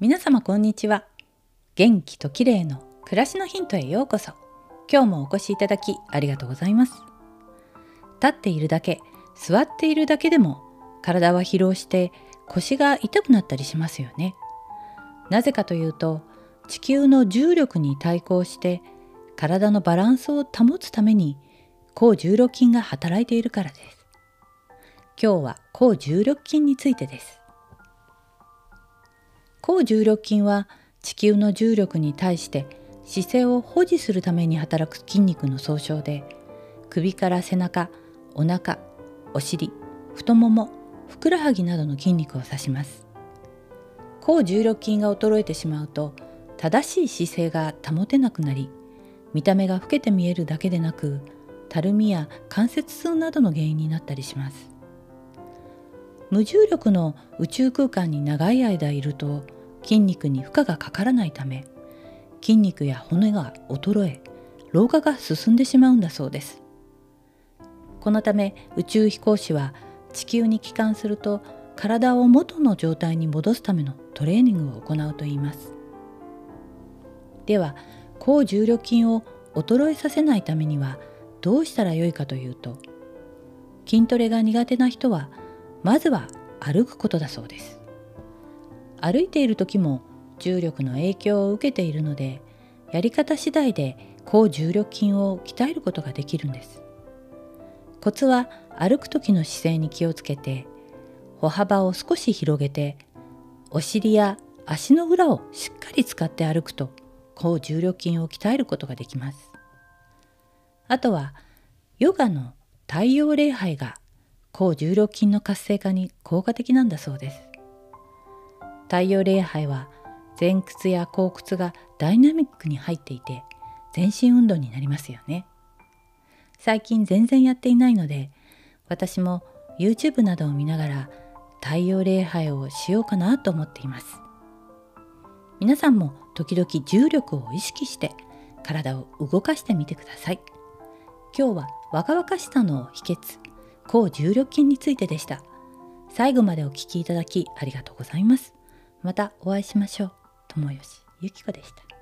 皆様こんにちは。元気と綺麗の暮らしのヒントへようこそ。今日もお越しいただきありがとうございます。立っているだけ座っているだけでも体は疲労して腰が痛くなったりしますよね。なぜかというと地球の重力に対抗して体のバランスを保つために抗重力筋が働いているからです。今日は抗重力筋についてです。重力筋は地球の重力に対して姿勢を保持するために働く筋肉の総称で首から背中お腹お尻太ももふくらはぎなどの筋肉を指します。抗重力筋が衰えてしまうと正しい姿勢が保てなくなり見た目が老けて見えるだけでなくたるみや関節痛などの原因になったりします。無重力の宇宙空間に長い間いると筋肉に負荷がかからないため筋肉や骨が衰え老化が進んでしまうんだそうです。このため宇宙飛行士は地球に帰還すると体を元の状態に戻すためのトレーニングを行うといいます。では高重力筋を衰えさせないためにはどうしたらよいかというと筋トレが苦手な人はまずは歩くことだそうです。歩いている時も重力の影響を受けているのでやり方次第で高重力筋を鍛えることができるんです。コツは歩く時の姿勢に気をつけて歩幅を少し広げてお尻や足の裏をしっかり使って歩くと高重力筋を鍛えることができます。あとはヨガの太陽礼拝が高重力筋の活性化に効果的なんだそうです。太陽礼拝は前屈や後屈がダイナミックに入っていて全身運動になりますよね。最近全然やっていないので私も YouTube などを見ながら太陽礼拝をしようかなと思っています。皆さんも時々重力を意識して体を動かしてみてください。今日は若々しさの秘訣抗重力筋についてでした。最後までお聴きいただきありがとうございます。またお会いしましょう。友吉ゆき子でした。